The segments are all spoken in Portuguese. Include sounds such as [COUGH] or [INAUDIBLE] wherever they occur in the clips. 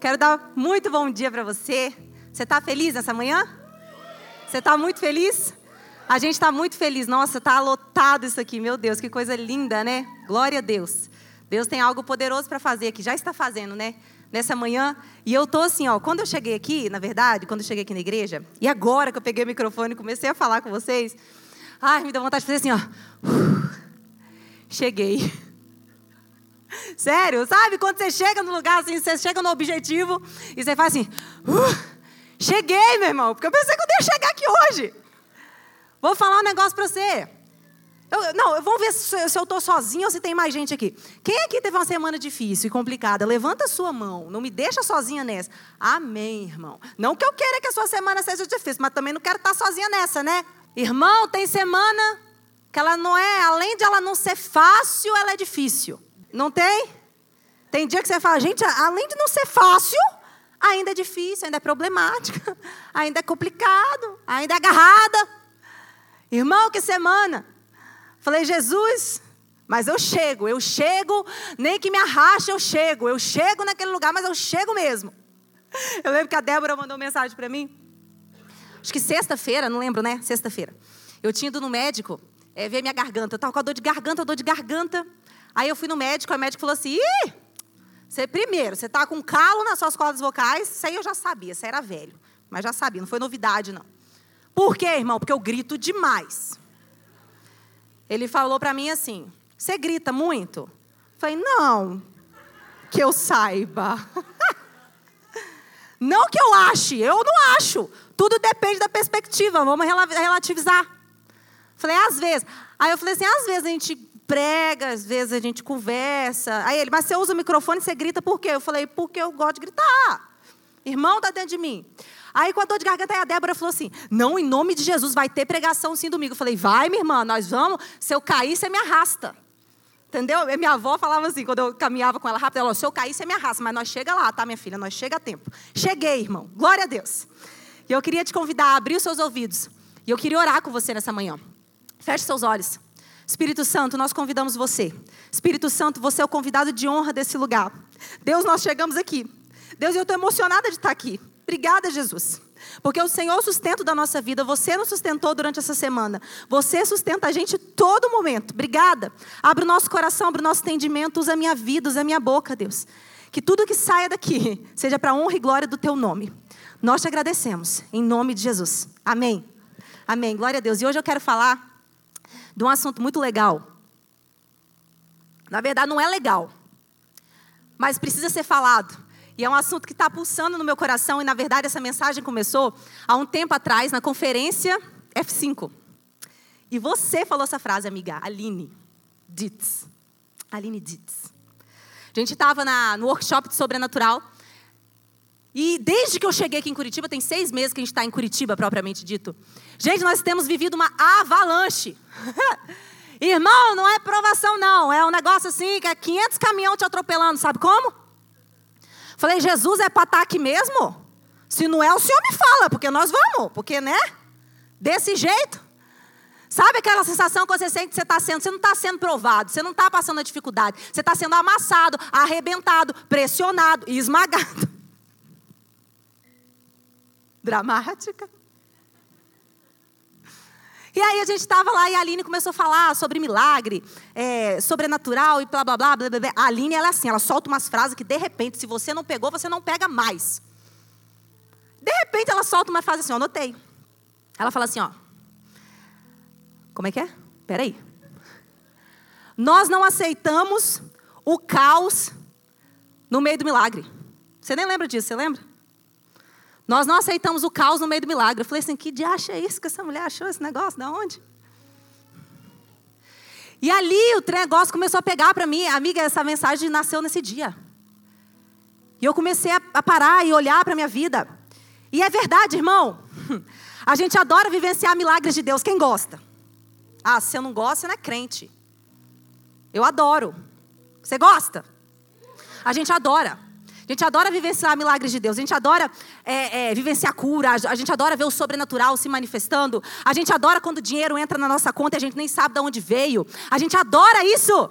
Quero dar muito bom dia para você. Você está feliz nessa manhã? Você está muito feliz? A gente está muito feliz. Nossa, está lotado isso aqui. Meu Deus, que coisa linda, né? Glória a Deus. Deus tem algo poderoso para fazer aqui. Já está fazendo, né? Nessa manhã. E eu tô assim, ó. Quando eu cheguei aqui, na verdade, quando eu cheguei aqui na igreja, e agora que eu peguei o microfone e comecei a falar com vocês, ai, me deu vontade de fazer assim, ó. Cheguei. [LAUGHS] Sério, sabe? Quando você chega no lugar, assim, você chega no objetivo e você faz assim, uh, cheguei, meu irmão, porque eu pensei que eu ia chegar aqui hoje. Vou falar um negócio para você. Eu, não, vamos ver se, se eu estou sozinho ou se tem mais gente aqui. Quem aqui teve uma semana difícil e complicada? Levanta a sua mão. Não me deixa sozinha nessa. Amém, irmão. Não que eu queira que a sua semana seja difícil, mas também não quero estar sozinha nessa, né? Irmão, tem semana que ela não é, além de ela não ser fácil, ela é difícil. Não tem? Tem dia que você fala, gente, além de não ser fácil, ainda é difícil, ainda é problemática, [LAUGHS] ainda é complicado, ainda é agarrada. Irmão, que semana. Falei, Jesus, mas eu chego, eu chego, nem que me arraste, eu chego. Eu chego naquele lugar, mas eu chego mesmo. [LAUGHS] Eu lembro que a Débora mandou mensagem para mim. Acho que sexta-feira, não lembro, né? Sexta-feira. Eu tinha ido no médico é, ver minha garganta. Eu estava com a dor de garganta, dor de garganta. Aí eu fui no médico, aí o médico falou assim: Ih, você, primeiro, você está com calo nas suas cordas vocais. Isso aí eu já sabia, você era velho. Mas já sabia, não foi novidade, não. Por quê, irmão? Porque eu grito demais. Ele falou para mim assim: Você grita muito? Eu falei: Não, que eu saiba. [LAUGHS] não que eu ache, eu não acho. Tudo depende da perspectiva, vamos relativizar. Falei: Às vezes. Aí eu falei assim: Às vezes a gente prega, às vezes a gente conversa. Aí ele, mas você usa o microfone e você grita por quê? Eu falei, porque eu gosto de gritar. Irmão está dentro de mim. Aí, com a dor de garganta, a Débora falou assim: Não, em nome de Jesus, vai ter pregação sim domingo. Eu falei: Vai, minha irmã, nós vamos. Se eu cair, você me arrasta. Entendeu? E minha avó falava assim, quando eu caminhava com ela rápido, ela falou: Se eu cair, você me arrasta. Mas nós chega lá, tá, minha filha? Nós chega a tempo. Cheguei, irmão. Glória a Deus. E eu queria te convidar a abrir os seus ouvidos. E eu queria orar com você nessa manhã. Feche seus olhos. Espírito Santo, nós convidamos você. Espírito Santo, você é o convidado de honra desse lugar. Deus, nós chegamos aqui. Deus, eu estou emocionada de estar aqui. Obrigada, Jesus. Porque o Senhor é sustento da nossa vida. Você nos sustentou durante essa semana. Você sustenta a gente todo momento. Obrigada. Abre o nosso coração, abre o nosso entendimento. Usa a minha vida, usa a minha boca, Deus. Que tudo que saia daqui [LAUGHS] seja para honra e glória do teu nome. Nós te agradecemos. Em nome de Jesus. Amém. Amém. Glória a Deus. E hoje eu quero falar de um assunto muito legal. Na verdade, não é legal, mas precisa ser falado. E é um assunto que está pulsando no meu coração, e na verdade essa mensagem começou há um tempo atrás, na conferência F5. E você falou essa frase, amiga, Aline Ditz. Aline Ditz. A gente estava no workshop de sobrenatural. E desde que eu cheguei aqui em Curitiba, tem seis meses que a gente está em Curitiba, propriamente dito. Gente, nós temos vivido uma avalanche. [LAUGHS] Irmão, não é provação, não. É um negócio assim que é 500 caminhões te atropelando, sabe como? Falei, Jesus, é para estar tá aqui mesmo? Se não é, o Senhor me fala, porque nós vamos. Porque, né? Desse jeito. Sabe aquela sensação que você sente que você está sendo? Você não está sendo provado, você não está passando a dificuldade. Você está sendo amassado, arrebentado, pressionado e esmagado. Dramática. E aí a gente estava lá e a Aline começou a falar sobre milagre, é, sobrenatural e blá, blá, blá, blá, blá. A Aline, ela é assim, ela solta umas frases que, de repente, se você não pegou, você não pega mais. De repente, ela solta uma frase assim, eu anotei. Ela fala assim, ó. Como é que é? Peraí. Nós não aceitamos o caos no meio do milagre. Você nem lembra disso, você lembra? Nós não aceitamos o caos no meio do milagre. Eu falei assim: que diacho é isso que essa mulher achou esse negócio? Da onde? E ali o negócio começou a pegar para mim. Amiga, essa mensagem nasceu nesse dia. E eu comecei a parar e olhar para a minha vida. E é verdade, irmão. [LAUGHS] A gente adora vivenciar milagres de Deus. Quem gosta? Ah, se você não gosta, você não é crente. Eu adoro. Você gosta? A gente adora. A gente adora vivenciar milagres de Deus. A gente adora é, é, vivenciar cura. A gente adora ver o sobrenatural se manifestando. A gente adora quando o dinheiro entra na nossa conta e a gente nem sabe de onde veio. A gente adora isso.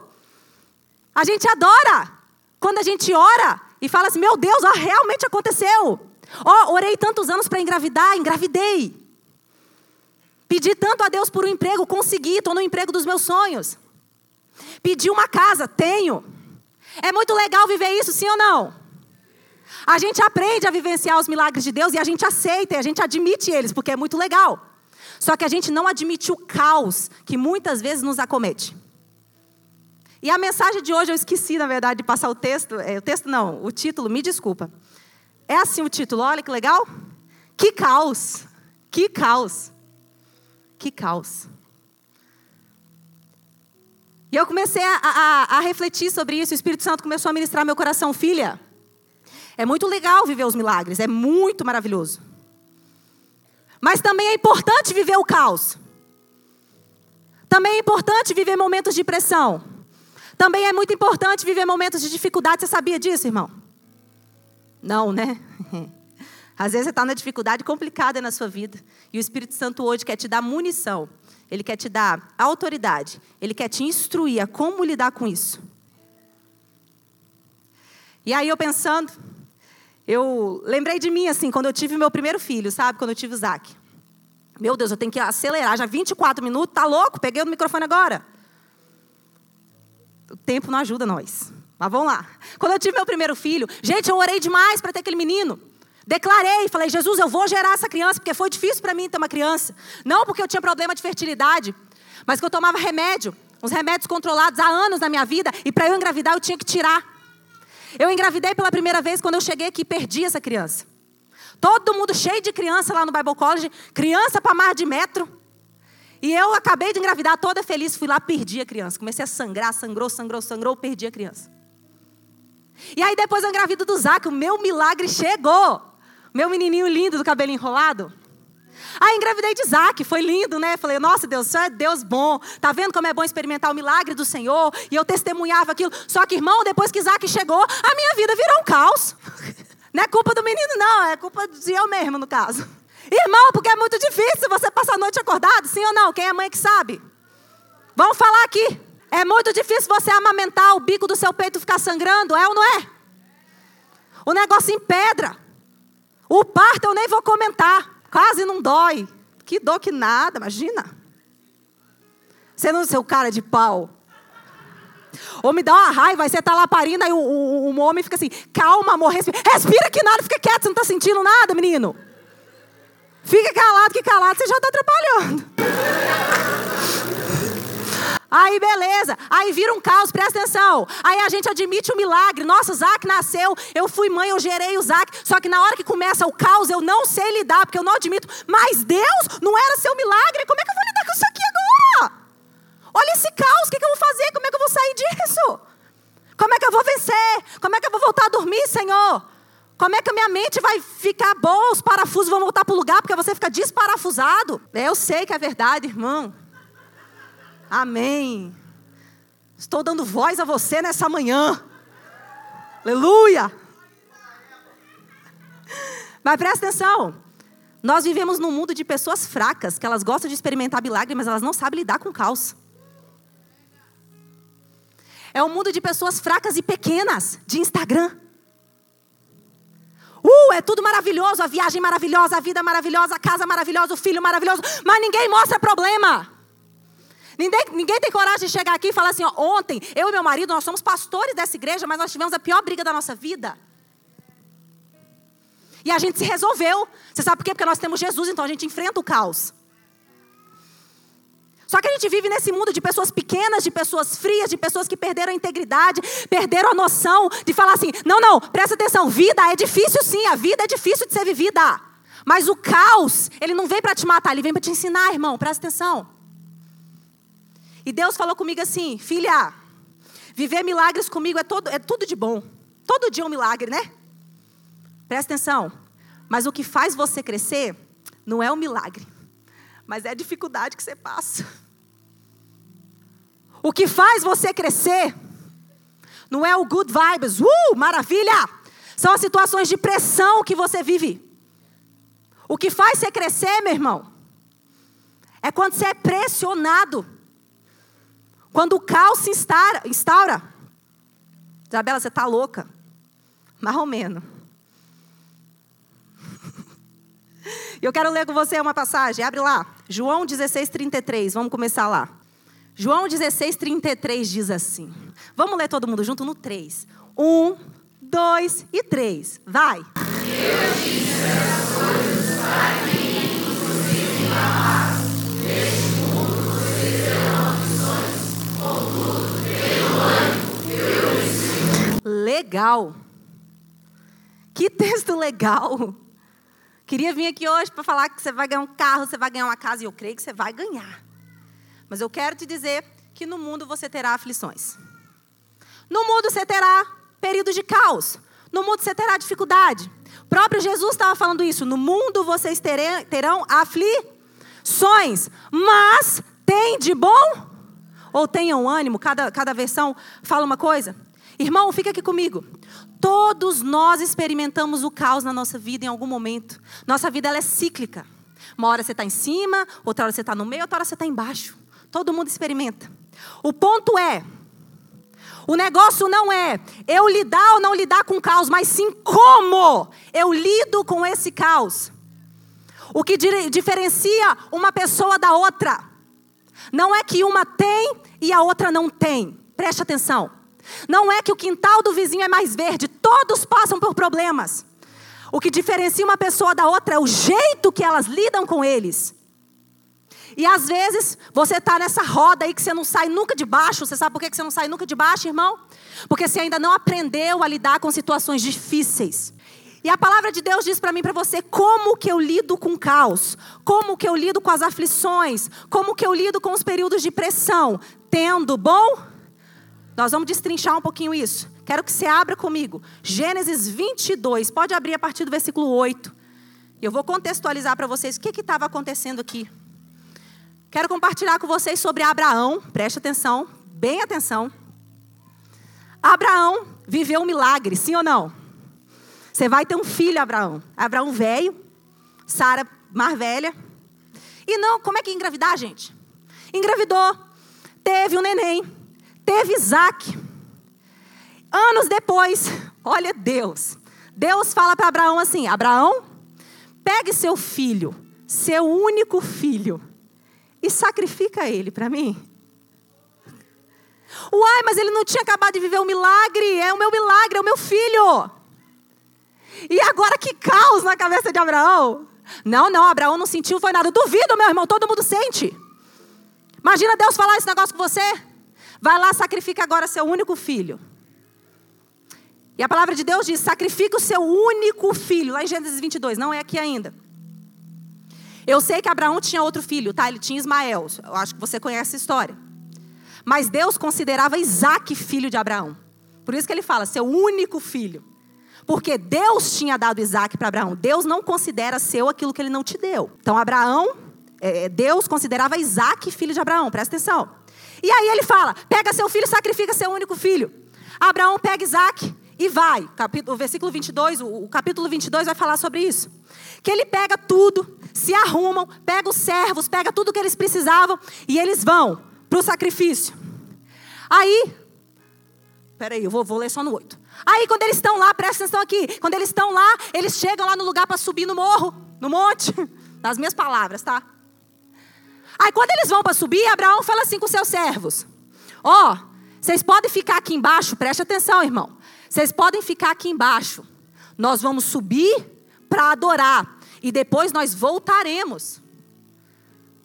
A gente adora quando a gente ora e fala assim: Meu Deus, ó, realmente aconteceu. Ó, orei tantos anos para engravidar, engravidei. Pedi tanto a Deus por um emprego, consegui, estou no emprego dos meus sonhos. Pedi uma casa, tenho. É muito legal viver isso, sim ou não? A gente aprende a vivenciar os milagres de Deus e a gente aceita e a gente admite eles, porque é muito legal. Só que a gente não admite o caos que muitas vezes nos acomete. E a mensagem de hoje, eu esqueci, na verdade, de passar o texto. É, o texto não, o título, me desculpa. É assim o título, olha que legal. Que caos. Que caos. Que caos. E eu comecei a, a, a, refletir sobre isso. O Espírito Santo começou a ministrar meu coração, filha. É muito legal viver os milagres, é muito maravilhoso. Mas também é importante viver o caos. Também é importante viver momentos de pressão. Também é muito importante viver momentos de dificuldade. Você sabia disso, irmão? Não, né? [LAUGHS] Às vezes você está na dificuldade complicada na sua vida. E o Espírito Santo hoje quer te dar munição. Ele quer te dar autoridade. Ele quer te instruir a como lidar com isso. E aí eu pensando, eu lembrei de mim assim, quando eu tive meu primeiro filho, sabe? Quando eu tive o Zac. Meu Deus, eu tenho que acelerar. Já 24 minutos, tá louco? Peguei o microfone agora o tempo não ajuda nós. Mas vamos lá. Quando eu tive meu primeiro filho, gente, eu orei demais para ter aquele menino. Declarei, falei, Jesus, eu vou gerar essa criança, porque foi difícil para mim ter uma criança. Não porque eu tinha problema de fertilidade, mas que eu tomava remédio, uns remédios controlados há anos na minha vida, e para eu engravidar eu tinha que tirar. Eu engravidei pela primeira vez quando eu cheguei aqui e perdi essa criança. Todo mundo cheio de criança lá no Bible College, criança para mais de metro. E eu acabei de engravidar toda feliz, fui lá, perdi a criança. Comecei a sangrar, sangrou, sangrou, sangrou, perdi a criança. E aí depois eu engravido do Zac, o meu milagre chegou. Meu menininho lindo do cabelo enrolado. Aí engravidei de Isaac, foi lindo, né? Falei, nossa Deus, isso é Deus bom. Tá vendo como é bom experimentar o milagre do Senhor? E eu testemunhava aquilo. Só que, irmão, depois que Isaac chegou, a minha vida virou um caos. [LAUGHS] Não é culpa do menino, não, é culpa de eu mesmo, no caso. Irmão, porque é muito difícil você passar a noite acordado, sim ou não? Quem é mãe que sabe? Vamos falar aqui. É muito difícil você amamentar o bico do seu peito ficar sangrando, é ou não é? O negócio em pedra. O parto eu nem vou comentar. Quase não dói. Que dor que nada, imagina. Você não seu cara de pau. Ou me dá uma raiva, aí você tá lá parindo, aí o, o, o homem fica assim, calma, amor, respira. Respira que nada, fica quieto, você não tá sentindo nada, menino. Fica calado, que calado você já está atrapalhando. Aí, beleza. Aí vira um caos, presta atenção. Aí a gente admite o milagre. Nossa, o nasceu, eu fui mãe, eu gerei o Zac. Só que na hora que começa o caos, eu não sei lidar, porque eu não admito. Mas Deus, não era seu milagre. Como é que eu vou lidar com isso aqui agora? Olha esse caos, o que, que eu vou fazer? Como é que eu vou sair disso? Como é que eu vou vencer? Como é que eu vou voltar a dormir, Senhor? Como é que a minha mente vai ficar boa? Os parafusos vão voltar para o lugar porque você fica desparafusado. Eu sei que é verdade, irmão. Amém. Estou dando voz a você nessa manhã. Aleluia. Mas presta atenção. Nós vivemos num mundo de pessoas fracas, que elas gostam de experimentar milagre, mas elas não sabem lidar com caos. É um mundo de pessoas fracas e pequenas, de Instagram. Uh, é tudo maravilhoso, a viagem maravilhosa, a vida maravilhosa, a casa maravilhosa, o filho maravilhoso, mas ninguém mostra problema. Ninguém, ninguém tem coragem de chegar aqui e falar assim: ó, ontem, eu e meu marido, nós somos pastores dessa igreja, mas nós tivemos a pior briga da nossa vida. E a gente se resolveu. Você sabe por quê? Porque nós temos Jesus, então a gente enfrenta o caos. Só que a gente vive nesse mundo de pessoas pequenas, de pessoas frias, de pessoas que perderam a integridade, perderam a noção de falar assim: não, não, presta atenção, vida é difícil sim, a vida é difícil de ser vivida. Mas o caos, ele não vem para te matar, ele vem para te ensinar, irmão, presta atenção. E Deus falou comigo assim: filha, viver milagres comigo é, todo, é tudo de bom. Todo dia é um milagre, né? Presta atenção. Mas o que faz você crescer não é o milagre mas é a dificuldade que você passa. O que faz você crescer não é o good vibes, uh, maravilha! São as situações de pressão que você vive. O que faz você crescer, meu irmão, é quando você é pressionado. Quando o caos se instaura. instaura. Isabela, você está louca. Mais ou menos. [LAUGHS] Eu quero ler com você uma passagem. Abre lá. João 16, 33. Vamos começar lá. João 16, 33 diz assim. Vamos ler todo mundo junto no 3. 1, 2 e 3. Vai. Eu disse as coisas para Legal. Que texto legal. Queria vir aqui hoje para falar que você vai ganhar um carro, você vai ganhar uma casa, e eu creio que você vai ganhar. Mas eu quero te dizer que no mundo você terá aflições. No mundo você terá períodos de caos. No mundo você terá dificuldade. O próprio Jesus estava falando isso. No mundo vocês terão aflições. Mas tem de bom? Ou tenham ânimo? Cada, cada versão fala uma coisa. Irmão, fica aqui comigo. Todos nós experimentamos o caos na nossa vida em algum momento. Nossa vida é cíclica. Uma hora você está em cima, outra hora você está no meio, outra hora você está embaixo. Todo mundo experimenta. O ponto é, o negócio não é eu lidar ou não lidar com o caos, mas sim como eu lido com esse caos. O que diferencia uma pessoa da outra não é que uma tem e a outra não tem. Preste atenção. Não é que o quintal do vizinho é mais verde, todos passam por problemas. O que diferencia uma pessoa da outra é o jeito que elas lidam com eles. E às vezes você está nessa roda aí que você não sai nunca de baixo. Você sabe por que você não sai nunca de baixo, irmão? Porque você ainda não aprendeu a lidar com situações difíceis. E a palavra de Deus diz para mim, para você, como que eu lido com o caos, como que eu lido com as aflições, como que eu lido com os períodos de pressão, tendo bom nós vamos destrinchar um pouquinho isso. Quero que você abra comigo. Gênesis 22. Pode abrir a partir do versículo 8. Eu vou contextualizar para vocês o que estava acontecendo aqui. Quero compartilhar com vocês sobre Abraão. Preste atenção, bem atenção. Abraão viveu um milagre, sim ou não? Você vai ter um filho, Abraão. Abraão velho, Sara mais velha. E não, como é que engravidar, gente? Engravidou, teve um neném teve Isaac. Anos depois, olha Deus. Deus fala para Abraão assim: Abraão, pegue seu filho, seu único filho, e sacrifica ele para mim. Uai, mas ele não tinha acabado de viver um milagre, é o meu milagre, é o meu filho. E agora que caos na cabeça de Abraão. Não, não, Abraão não sentiu, foi nada. Duvido, meu irmão, todo mundo sente. Imagina Deus falar esse negócio com você. Vai lá, sacrifica agora seu único filho. E a palavra de Deus diz: sacrifica o seu único filho. Lá em Gênesis 22, não é aqui ainda. Eu sei que Abraão tinha outro filho, tá? Ele tinha Ismael. Eu acho que você conhece a história. Mas Deus considerava Isaac filho de Abraão. Por isso que ele fala, seu único filho. Porque Deus tinha dado Isaac para Abraão. Deus não considera seu aquilo que ele não te deu. Então, Abraão, é, Deus considerava Isaac filho de Abraão. Presta atenção. E aí ele fala: pega seu filho, sacrifica seu único filho. Abraão pega Isaac e vai. O versículo 22, o capítulo 22 vai falar sobre isso. Que ele pega tudo, se arrumam, pega os servos, pega tudo que eles precisavam e eles vão para o sacrifício. Aí, peraí, eu vou, vou ler só no 8. Aí, quando eles estão lá, presta atenção aqui. Quando eles estão lá, eles chegam lá no lugar para subir no morro, no monte. [LAUGHS] Nas minhas palavras, tá? Aí quando eles vão para subir, Abraão fala assim com seus servos: Ó, oh, vocês podem ficar aqui embaixo, preste atenção, irmão. Vocês podem ficar aqui embaixo. Nós vamos subir para adorar e depois nós voltaremos.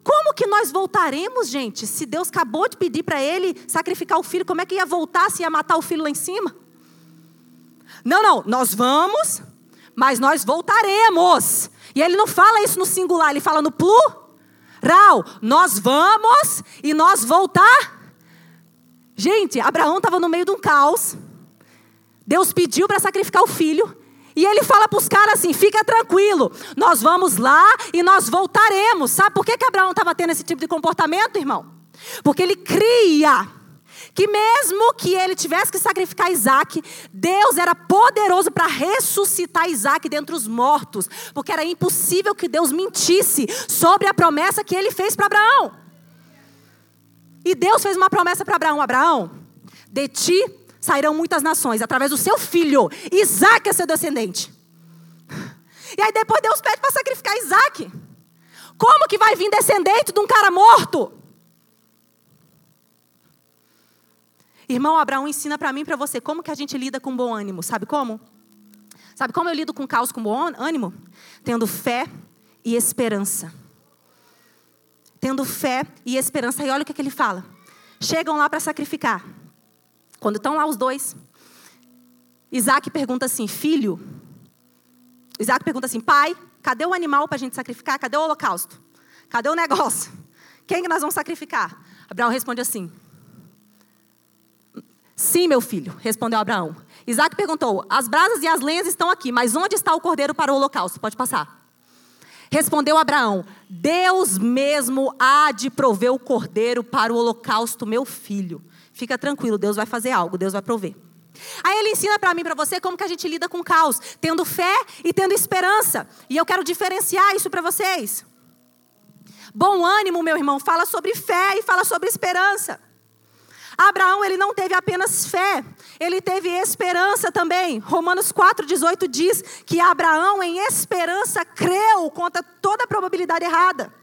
Como que nós voltaremos, gente? Se Deus acabou de pedir para ele sacrificar o filho, como é que ia voltar se ia matar o filho lá em cima? Não, não, nós vamos, mas nós voltaremos. E ele não fala isso no singular, ele fala no plural Rau, nós vamos e nós voltar. Gente, Abraão estava no meio de um caos. Deus pediu para sacrificar o filho. E ele fala para os caras assim: fica tranquilo, nós vamos lá e nós voltaremos. Sabe por que, que Abraão estava tendo esse tipo de comportamento, irmão? Porque ele cria que mesmo que ele tivesse que sacrificar Isaac, Deus era poderoso para ressuscitar Isaac dentre os mortos, porque era impossível que Deus mentisse sobre a promessa que ele fez para Abraão. E Deus fez uma promessa para Abraão: Abraão, de ti sairão muitas nações, através do seu filho. Isaac é seu descendente. E aí depois Deus pede para sacrificar Isaac. Como que vai vir descendente de um cara morto? Irmão, Abraão ensina para mim e para você como que a gente lida com bom ânimo. Sabe como? Sabe como eu lido com caos com bom ânimo? Tendo fé e esperança. Tendo fé e esperança. E olha o que, que ele fala. Chegam lá para sacrificar. Quando estão lá os dois, Isaac pergunta assim: Filho. Isaac pergunta assim: Pai, cadê o animal para a gente sacrificar? Cadê o holocausto? Cadê o negócio? Quem que nós vamos sacrificar? Abraão responde assim: Sim, meu filho, respondeu Abraão. Isaac perguntou: As brasas e as lenhas estão aqui, mas onde está o cordeiro para o holocausto? Pode passar. Respondeu Abraão: Deus mesmo há de prover o cordeiro para o holocausto, meu filho. Fica tranquilo, Deus vai fazer algo, Deus vai prover. Aí ele ensina para mim, para você, como que a gente lida com caos, tendo fé e tendo esperança. E eu quero diferenciar isso para vocês. Bom ânimo, meu irmão, fala sobre fé e fala sobre esperança. Abraão, ele não teve apenas fé, ele teve esperança também. Romanos 4,18 diz que Abraão, em esperança, creu contra toda a probabilidade errada.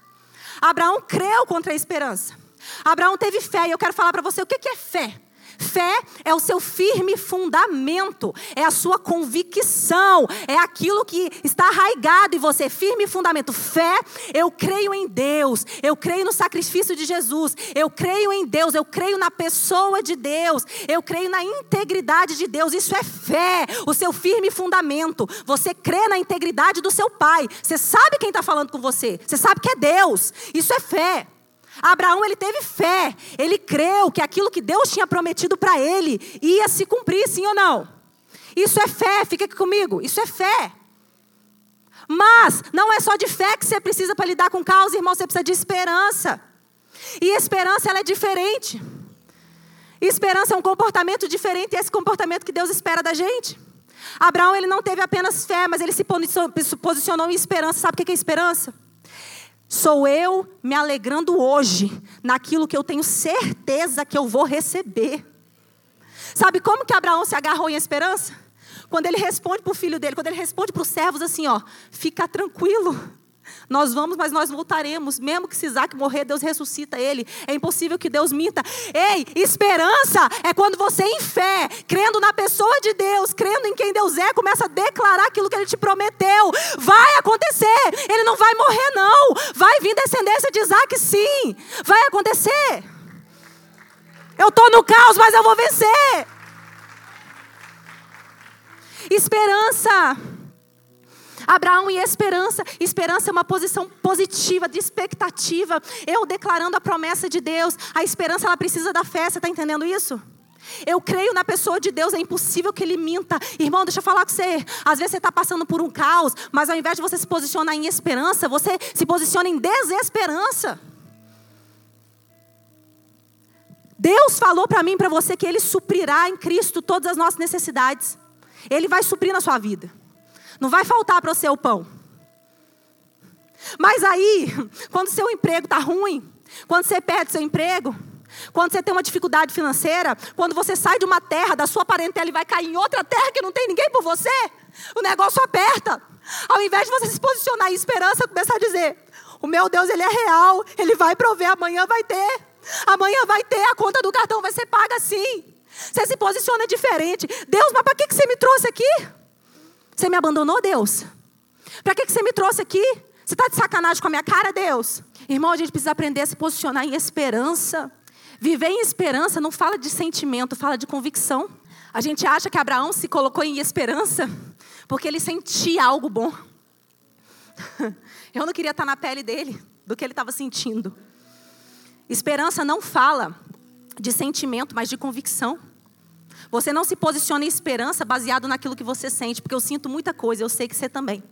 Abraão creu contra a esperança. Abraão teve fé, e eu quero falar para você o que é fé. Fé é o seu firme fundamento, é a sua convicção, é aquilo que está arraigado em você, firme fundamento. Fé, eu creio em Deus, eu creio no sacrifício de Jesus, eu creio em Deus, eu creio na pessoa de Deus, eu creio na integridade de Deus. Isso é fé, o seu firme fundamento. Você crê na integridade do seu pai, você sabe quem está falando com você, você sabe que é Deus. Isso é fé. Abraão ele teve fé, ele creu que aquilo que Deus tinha prometido para ele ia se cumprir, sim ou não? Isso é fé, fica aqui comigo, isso é fé. Mas não é só de fé que você precisa para lidar com caos, irmão, você precisa de esperança. E esperança ela é diferente. Esperança é um comportamento diferente e é esse comportamento que Deus espera da gente. Abraão ele não teve apenas fé, mas ele se posicionou em esperança. Sabe o que é esperança? Sou eu me alegrando hoje naquilo que eu tenho certeza que eu vou receber. Sabe como que Abraão se agarrou em esperança? Quando ele responde para o filho dele, quando ele responde para os servos assim, ó, fica tranquilo. Nós vamos, mas nós voltaremos. Mesmo que se Isaac morrer, Deus ressuscita ele. É impossível que Deus minta. Ei, esperança é quando você, em fé, crendo na pessoa de Deus, crendo em quem Deus é, começa a declarar aquilo que ele te prometeu. Vai acontecer. Ele não vai morrer, não. Vai vir descendência de Isaac, sim. Vai acontecer. Eu estou no caos, mas eu vou vencer. Esperança Abraão e esperança. Esperança é uma posição positiva, de expectativa. Eu declarando a promessa de Deus. A esperança, ela precisa da fé. Você está entendendo isso? Eu creio na pessoa de Deus, é impossível que ele minta. Irmão, deixa eu falar com você. Às vezes você está passando por um caos, mas ao invés de você se posicionar em esperança, você se posiciona em desesperança. Deus falou para mim para você que Ele suprirá em Cristo todas as nossas necessidades. Ele vai suprir na sua vida. Não vai faltar para você o pão. Mas aí, quando seu emprego está ruim, quando você perde seu emprego, quando você tem uma dificuldade financeira, quando você sai de uma terra, da sua parentela e vai cair em outra terra que não tem ninguém por você, o negócio aperta. Ao invés de você se posicionar em esperança, começar a dizer: O meu Deus, Ele é real, Ele vai prover, amanhã vai ter. Amanhã vai ter, a conta do cartão vai ser paga sim. Você se posiciona diferente. Deus, mas para que você me trouxe aqui? Você me abandonou, Deus? Para que, que você me trouxe aqui? Você está de sacanagem com a minha cara, Deus? Irmão, a gente precisa aprender a se posicionar em esperança. Viver em esperança não fala de sentimento, fala de convicção. A gente acha que Abraão se colocou em esperança porque ele sentia algo bom. [LAUGHS] Eu não queria estar na pele dele, do que ele estava sentindo. Esperança não fala de sentimento, mas de convicção. Você não se posiciona em esperança baseado naquilo que você sente, porque eu sinto muita coisa, eu sei que você também.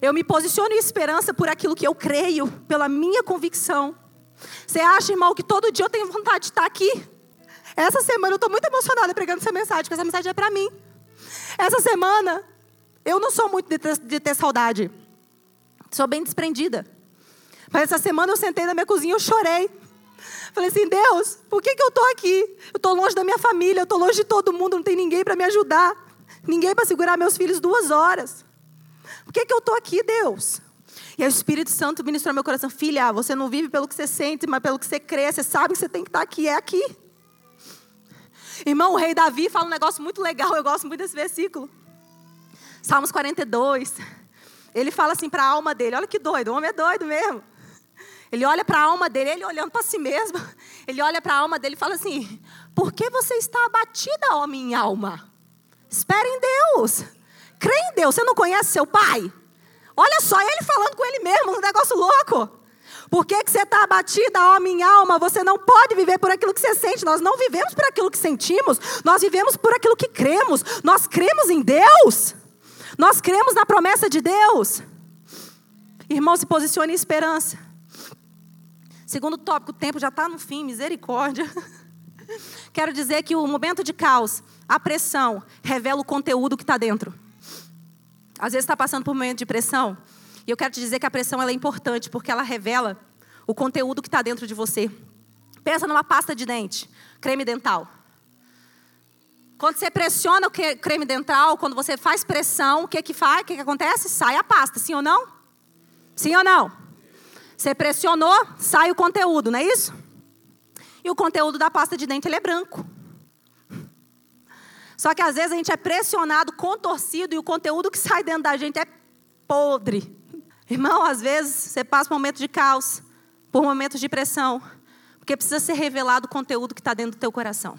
Eu me posiciono em esperança por aquilo que eu creio, pela minha convicção. Você acha, irmão, que todo dia eu tenho vontade de estar aqui? Essa semana eu estou muito emocionada pregando essa mensagem, porque essa mensagem é para mim. Essa semana, eu não sou muito de ter, de ter saudade. Sou bem desprendida. Mas essa semana eu sentei na minha cozinha e eu chorei. Falei assim, Deus, por que, que eu estou aqui? Eu estou longe da minha família, eu estou longe de todo mundo, não tem ninguém para me ajudar. Ninguém para segurar meus filhos duas horas. Por que, que eu estou aqui, Deus? E aí o Espírito Santo ministrou meu coração, filha, você não vive pelo que você sente, mas pelo que você crê, você sabe que você tem que estar aqui, é aqui. Irmão, o rei Davi fala um negócio muito legal, eu gosto muito desse versículo. Salmos 42. Ele fala assim para a alma dele: olha que doido, o homem é doido mesmo. Ele olha para a alma dele, ele olhando para si mesmo, [LAUGHS] ele olha para a alma dele e fala assim: Por que você está abatida, ó minha alma? Espere em Deus. Crê em Deus. Você não conhece seu pai? Olha só, ele falando com ele mesmo, um negócio louco. Por que, que você está abatida, ó minha alma? Você não pode viver por aquilo que você sente. Nós não vivemos por aquilo que sentimos, nós vivemos por aquilo que cremos. Nós cremos em Deus. Nós cremos na promessa de Deus. Irmão, se posicione em esperança. Segundo tópico, o tempo já está no fim, misericórdia. [LAUGHS] Quero dizer que o momento de caos, a pressão, revela o conteúdo que está dentro. Às vezes está passando por um momento de pressão, e eu quero te dizer que a pressão é importante, porque ela revela o conteúdo que está dentro de você. Pensa numa pasta de dente, creme dental. Quando você pressiona o creme dental, quando você faz pressão, o que que faz? O que, que acontece? Sai a pasta, sim ou não? Sim ou não? Você pressionou, sai o conteúdo, não é isso? E o conteúdo da pasta de dente é branco. Só que às vezes a gente é pressionado, contorcido e o conteúdo que sai dentro da gente é podre. Irmão, às vezes você passa por momentos de caos, por momentos de pressão, porque precisa ser revelado o conteúdo que está dentro do teu coração.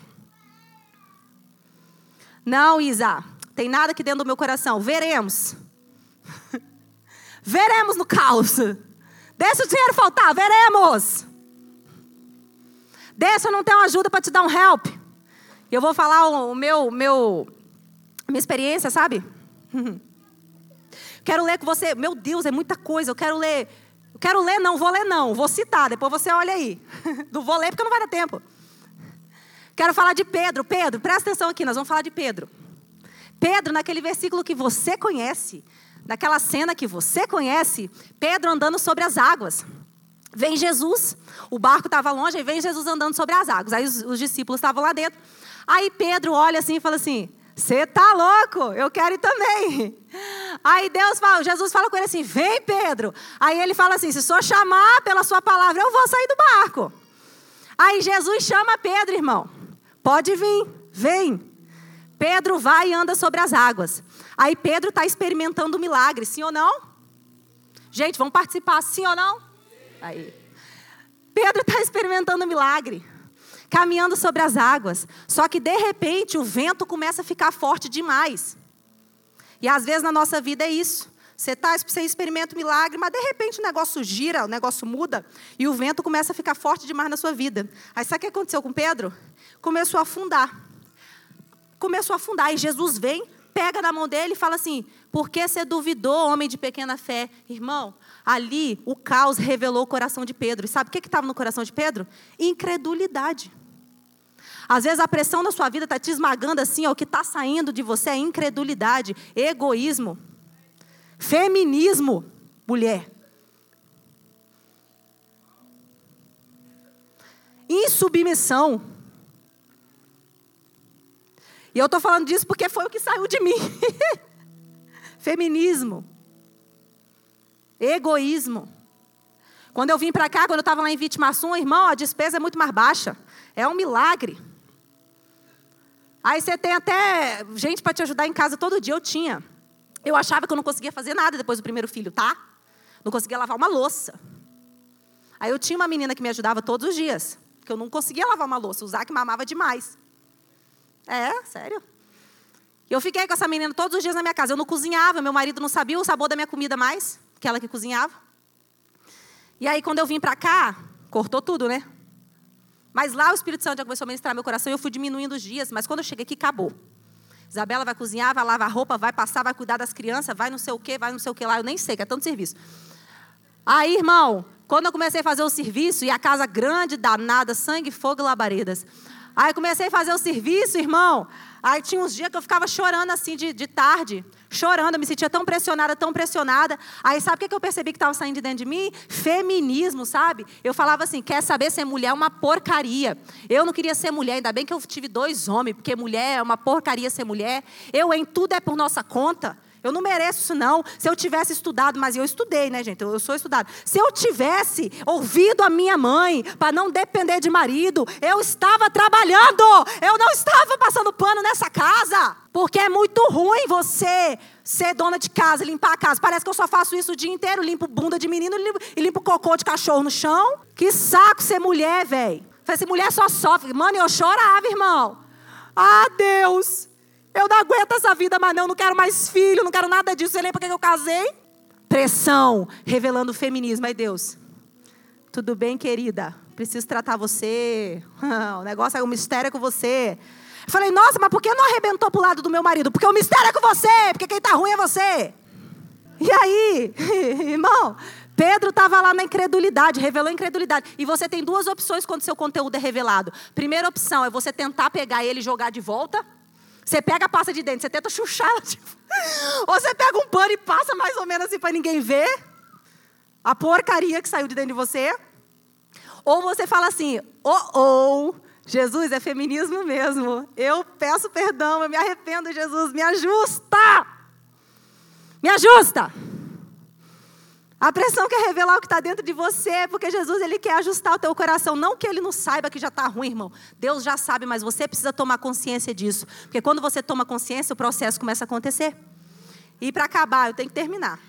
Não, Isa, tem nada aqui dentro do meu coração. Veremos. [LAUGHS] Veremos no caos. Deixa o dinheiro faltar, veremos. Deixa eu não ter uma ajuda para te dar um help. Eu vou falar o meu, meu, minha experiência, sabe? [LAUGHS] quero ler com você. Meu Deus, é muita coisa. Eu quero ler. Quero ler, não, vou ler, não. Vou citar, depois você olha aí. [LAUGHS] não vou ler porque não vai dar tempo. Quero falar de Pedro. Pedro, presta atenção aqui, nós vamos falar de Pedro. Pedro, naquele versículo que você conhece, naquela cena que você conhece, Pedro andando sobre as águas. Vem Jesus, o barco estava longe, aí vem Jesus andando sobre as águas. Aí os, os discípulos estavam lá dentro. Aí Pedro olha assim e fala assim: Você tá louco? Eu quero ir também. Aí Deus fala, Jesus fala com ele assim: Vem, Pedro. Aí ele fala assim: Se só chamar pela sua palavra, eu vou sair do barco. Aí Jesus chama Pedro, irmão. Pode vir, vem. Pedro vai e anda sobre as águas. Aí Pedro está experimentando o milagre, sim ou não? Gente, vamos participar, sim ou não? Aí. Pedro está [LAUGHS] experimentando o milagre, caminhando sobre as águas. Só que de repente o vento começa a ficar forte demais. E às vezes na nossa vida é isso. Você, tá, você experimenta o milagre, mas de repente o negócio gira, o negócio muda e o vento começa a ficar forte demais na sua vida. Aí sabe o que aconteceu com Pedro? Começou a afundar. Começou a afundar. E Jesus vem, pega na mão dele e fala assim: Por que você duvidou, homem de pequena fé? Irmão, ali o caos revelou o coração de Pedro. E sabe o que estava no coração de Pedro? Incredulidade. Às vezes a pressão da sua vida está te esmagando assim, ó, o que está saindo de você é incredulidade, egoísmo. Feminismo, mulher. Insubmissão. E eu estou falando disso porque foi o que saiu de mim. [LAUGHS] Feminismo. Egoísmo. Quando eu vim para cá, quando eu estava lá em Vitimaçum, irmão, a despesa é muito mais baixa. É um milagre. Aí você tem até gente para te ajudar em casa todo dia. Eu tinha. Eu achava que eu não conseguia fazer nada depois do primeiro filho, tá? Não conseguia lavar uma louça. Aí eu tinha uma menina que me ajudava todos os dias, que eu não conseguia lavar uma louça. O Zac mamava demais. É, sério. Eu fiquei com essa menina todos os dias na minha casa. Eu não cozinhava, meu marido não sabia o sabor da minha comida mais, que ela que cozinhava. E aí, quando eu vim para cá, cortou tudo, né? Mas lá o Espírito Santo já começou a ministrar meu coração e eu fui diminuindo os dias. Mas quando eu cheguei aqui, acabou. Isabela vai cozinhar, vai lavar roupa, vai passar, vai cuidar das crianças, vai não sei o quê, vai não sei o quê lá. Eu nem sei, que é tanto serviço. Aí, irmão, quando eu comecei a fazer o serviço, e a casa grande, danada, sangue, fogo e labaredas. Aí comecei a fazer o serviço, irmão. Aí tinha uns dias que eu ficava chorando assim de, de tarde. chorando, eu me sentia tão pressionada, tão pressionada. Aí sabe o que eu percebi que estava saindo de dentro de mim? Feminismo, sabe? Eu falava assim: quer saber ser mulher é uma porcaria. Eu não queria ser mulher, ainda bem que eu tive dois homens, porque mulher é uma porcaria ser mulher. Eu em tudo é por nossa conta. Eu não mereço isso, não. Se eu tivesse estudado, mas eu estudei, né, gente? Eu, sou estudado. Se eu tivesse ouvido a minha mãe para não depender de marido, eu estava trabalhando. Eu não estava passando pano nessa casa. Porque é muito ruim você ser dona de casa, limpar a casa. Parece que eu só faço isso o dia inteiro. Limpo bunda de menino e limpo cocô de cachorro no chão. Que saco ser mulher, velho. Falei assim, mulher só sofre. Mano, eu chorava, irmão. Ah, Deus. Eu não aguento essa vida, mas não, não quero mais filho, não quero nada disso. Você lembra porque eu casei? Pressão, revelando o feminismo. Ai, Deus. Tudo bem, querida? Preciso tratar você. [LAUGHS] O negócio é um mistério com você. Eu falei, nossa, mas por que não arrebentou pro lado do meu marido? Porque o mistério é com você, porque quem tá ruim é você. E aí, [LAUGHS] irmão, Pedro estava lá na incredulidade, revelou incredulidade. E você tem duas opções quando seu conteúdo é revelado. Primeira opção é você tentar pegar ele e jogar de volta. Você pega a pasta de dente, você tenta chuchar ela. [LAUGHS] Tipo... Ou você pega um pano e passa mais ou menos assim para ninguém ver a porcaria que saiu de dentro de você. Ou você fala assim, oh, oh, Jesus é feminismo mesmo. Eu peço perdão, eu me arrependo, Jesus, me ajusta. Me ajusta. A pressão quer revelar o que está dentro de você, porque Jesus ele quer ajustar o teu coração. Não que ele não saiba que já está ruim, irmão. Deus já sabe, mas você precisa tomar consciência disso. Porque quando você toma consciência, o processo começa a acontecer. E para acabar, eu tenho que terminar.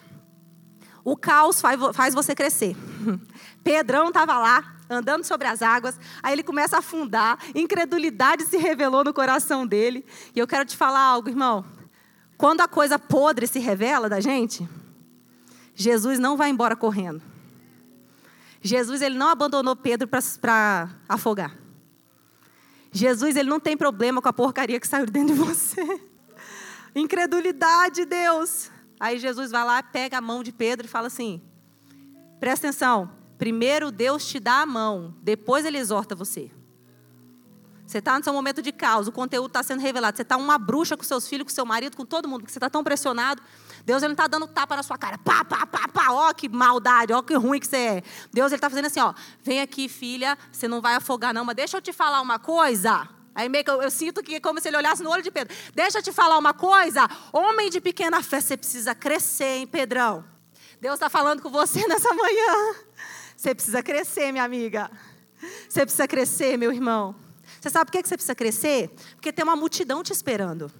O caos faz você crescer. [LAUGHS] Pedrão estava lá, andando sobre as águas, aí ele começa a afundar, incredulidade se revelou no coração dele. E eu quero te falar algo, irmão. Quando a coisa podre se revela da gente, Jesus não vai embora correndo. Jesus ele não abandonou Pedro para afogar. Jesus ele não tem problema com a porcaria que saiu dentro de você. [LAUGHS] Incredulidade, Deus. Aí Jesus vai lá, pega a mão de Pedro e fala assim: presta atenção. Primeiro Deus te dá a mão, depois ele exorta você. Você está no seu momento de caos, o conteúdo está sendo revelado. Você está uma bruxa com seus filhos, com seu marido, com todo mundo, porque você está tão pressionado. Deus ele não está dando tapa na sua cara. Pá, pá, pá, pá. Ó que maldade, ó que ruim que você é. Deus ele está fazendo assim, ó. Vem aqui, filha, você não vai afogar não, mas deixa eu te falar uma coisa. Aí meio que eu, eu, sinto que é como se ele olhasse no olho de Pedro. Deixa eu te falar uma coisa. Homem de pequena fé, você precisa crescer, hein, Pedrão? Deus está falando com você [LAUGHS] nessa manhã. Você precisa crescer, minha amiga. Você precisa crescer, meu irmão. Você sabe por que você precisa crescer? Porque tem uma multidão te esperando.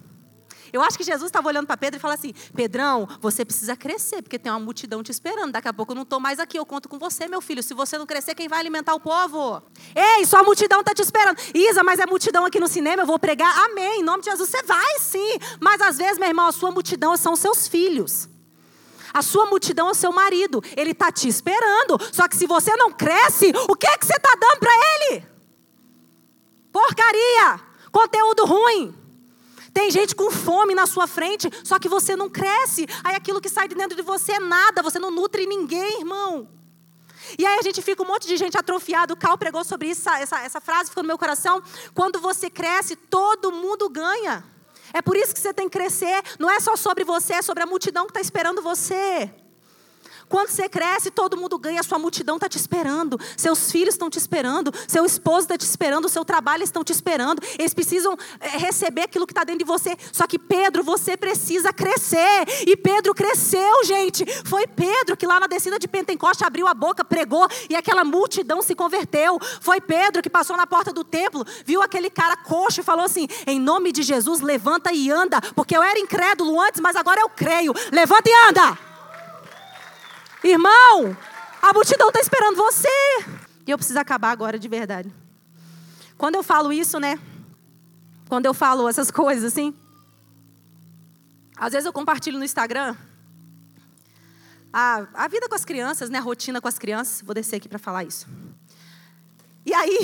Eu acho que Jesus estava olhando para Pedro e falou assim: Pedrão, você precisa crescer, porque tem uma multidão te esperando. Daqui a pouco eu não estou mais aqui, eu conto com você, meu filho. Se você não crescer, quem vai alimentar o povo? Ei, sua multidão está te esperando. Isa, mas é multidão aqui no cinema, eu vou pregar. Amém. Em nome de Jesus, você vai sim. Mas às vezes, meu irmão, a sua multidão são seus filhos. A sua multidão é o seu marido. Ele está te esperando. Só que se você não cresce, o que é que você está dando para ele? Porcaria! Conteúdo ruim. Tem gente com fome na sua frente, só que você não cresce. Aí aquilo que sai de dentro de você é nada, você não nutre ninguém, irmão. E aí a gente fica um monte de gente atrofiado. O Cal pregou sobre isso, essa, essa frase ficou no meu coração. Quando você cresce, todo mundo ganha. É por isso que você tem que crescer. Não é só sobre você, é sobre a multidão que está esperando você. Quando você cresce, todo mundo ganha, sua multidão está te esperando, seus filhos estão te esperando, seu esposo está te esperando, seu trabalho estão te esperando. Eles precisam é, receber aquilo que está dentro de você. Só que Pedro, você precisa crescer. E Pedro cresceu, gente. Foi Pedro que lá na descida de Pentecoste abriu a boca, pregou e aquela multidão se converteu. Foi Pedro que passou na porta do templo, viu aquele cara coxo e falou assim: em nome de Jesus, levanta e anda, porque eu era incrédulo antes, mas agora eu creio. Levanta e anda. Irmão, a multidão está esperando você. E eu preciso acabar agora de verdade. Quando eu falo isso, né? Quando eu falo essas [LAUGHS] coisas assim, às vezes eu compartilho no Instagram a, a vida com as crianças, né? A rotina com as crianças. Vou descer aqui para falar isso. E aí,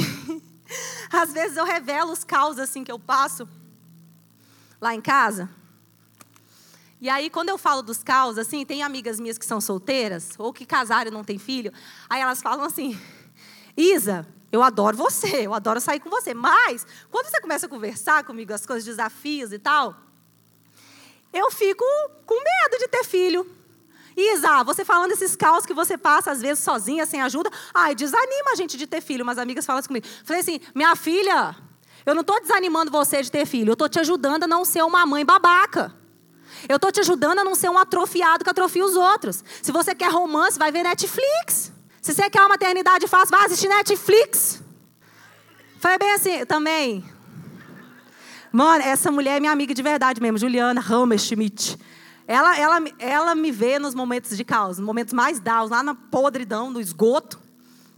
[LAUGHS] às vezes eu revelo os caos assim que eu passo lá em casa. E aí, quando eu falo dos caos, assim, tem amigas minhas que são solteiras, ou que casaram e não têm filho, aí elas falam assim, Isa, eu adoro você, eu adoro sair com você, mas quando você começa a conversar comigo as coisas, desafios e tal, eu fico com medo de ter filho. Isa, você falando esses caos que você passa, às vezes, sozinha, sem ajuda, ai, desanima a gente de ter filho. Umas amigas falam isso comigo. Falei assim, minha filha, eu não estou desanimando você de ter filho, eu estou te ajudando a não ser uma mãe babaca. Eu estou te ajudando a não ser um atrofiado que atrofia os outros. Se você quer romance, vai ver Netflix. Se você quer uma maternidade fácil, vai assistir Netflix. Falei bem assim, também. Mano, essa mulher é minha amiga de verdade mesmo, Juliana Hammerschmidt. Ela, ela, ela me vê nos momentos de caos, nos momentos mais daos, lá na podridão, no esgoto.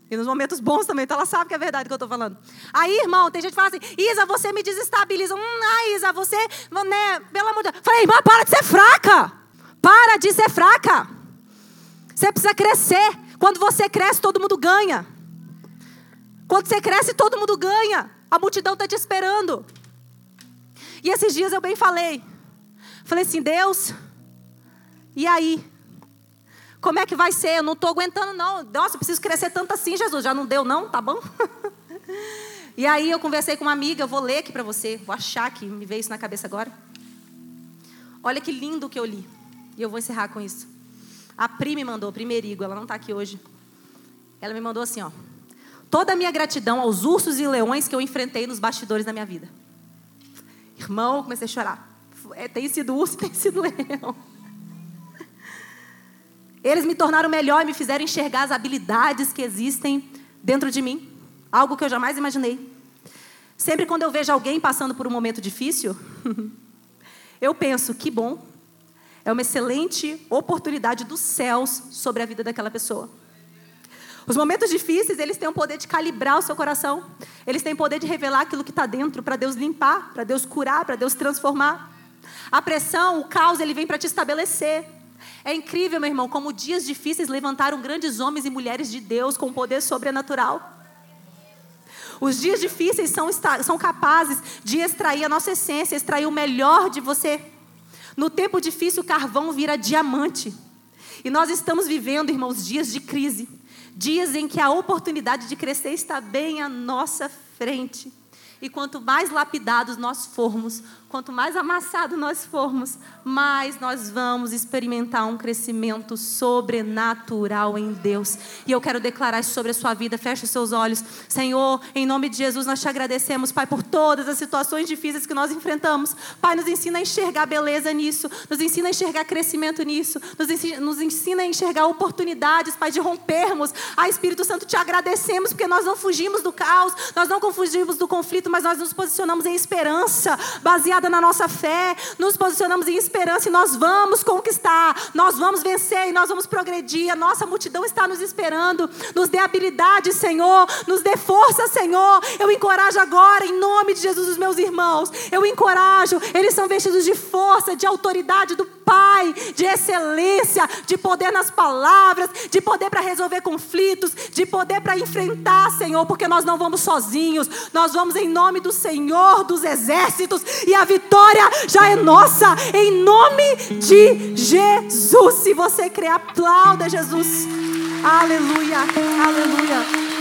E nos momentos bons também, então ela sabe que é verdade que eu estou falando. Aí, irmão, tem gente que fala assim: Isa, você me desestabiliza. Hum, ah, Isa, você, né, pelo amor de Deus. Falei, irmã, para de ser fraca. Para de ser fraca. Você precisa crescer. Quando você cresce, todo mundo ganha. Quando você cresce, todo mundo ganha. A multidão está te esperando. E esses dias eu bem falei. Falei assim, Deus, e aí? Como é que vai ser? Eu não estou aguentando, não. Nossa, preciso crescer tanto assim, Jesus. Já não deu, não? Tá bom? [LAUGHS] e aí eu conversei com uma amiga, eu vou ler aqui para você. Vou achar que me veio isso na cabeça agora. Olha que lindo que eu li. E eu vou encerrar com isso. A Pri me mandou, Primerigo, ela não está aqui hoje. Ela me mandou assim, ó. Toda a minha gratidão aos ursos e leões que eu enfrentei nos bastidores da minha vida. Irmão, comecei a chorar. É, tem sido urso, [LAUGHS] tem sido leão. Eles me tornaram melhor e me fizeram enxergar as habilidades que existem dentro de mim. Algo que eu jamais imaginei. Sempre quando eu vejo alguém passando por um momento difícil, [LAUGHS] eu penso, que bom. É uma excelente oportunidade dos céus sobre a vida daquela pessoa. Os momentos difíceis, eles têm o poder de calibrar o seu coração. Eles têm o poder de revelar aquilo que está dentro, para Deus limpar, para Deus curar, para Deus transformar. A pressão, o caos, ele vem para te estabelecer. É incrível, meu irmão, como dias difíceis levantaram grandes homens e mulheres de Deus com poder sobrenatural. Os dias difíceis são, são capazes de extrair a nossa essência, extrair o melhor de você. No tempo difícil, o carvão vira diamante. E nós estamos vivendo, irmãos, dias de crise. Dias em que a oportunidade de crescer está bem à nossa frente. E quanto mais lapidados nós formos, quanto mais amassado nós formos, mais nós vamos experimentar um crescimento sobrenatural em Deus. E eu quero declarar sobre a sua vida. Feche os seus olhos. Senhor, em nome de Jesus, nós te agradecemos, Pai, por todas as situações difíceis que nós enfrentamos. Pai, nos ensina a enxergar beleza nisso, nos ensina a enxergar crescimento nisso, nos ensina, nos ensina a enxergar oportunidades, Pai, de rompermos. Ah, Espírito Santo, te agradecemos porque nós não fugimos do caos, nós não fugimos do conflito, mas nós nos posicionamos em esperança, baseado na nossa fé, nos posicionamos em esperança e nós vamos conquistar, nós vamos vencer e nós vamos progredir. A nossa multidão está nos esperando. Nos dê habilidade, Senhor, nos dê força, Senhor. Eu encorajo agora, em nome de Jesus, os meus irmãos. Eu encorajo, eles são vestidos de força, de autoridade do Pai, de excelência, de poder nas palavras, de poder para resolver conflitos, de poder para enfrentar, Senhor, porque nós não vamos sozinhos, nós vamos em nome do Senhor dos exércitos e a vitória já é nossa, em nome de Jesus. Se você crê, aplauda Jesus. Aleluia, aleluia.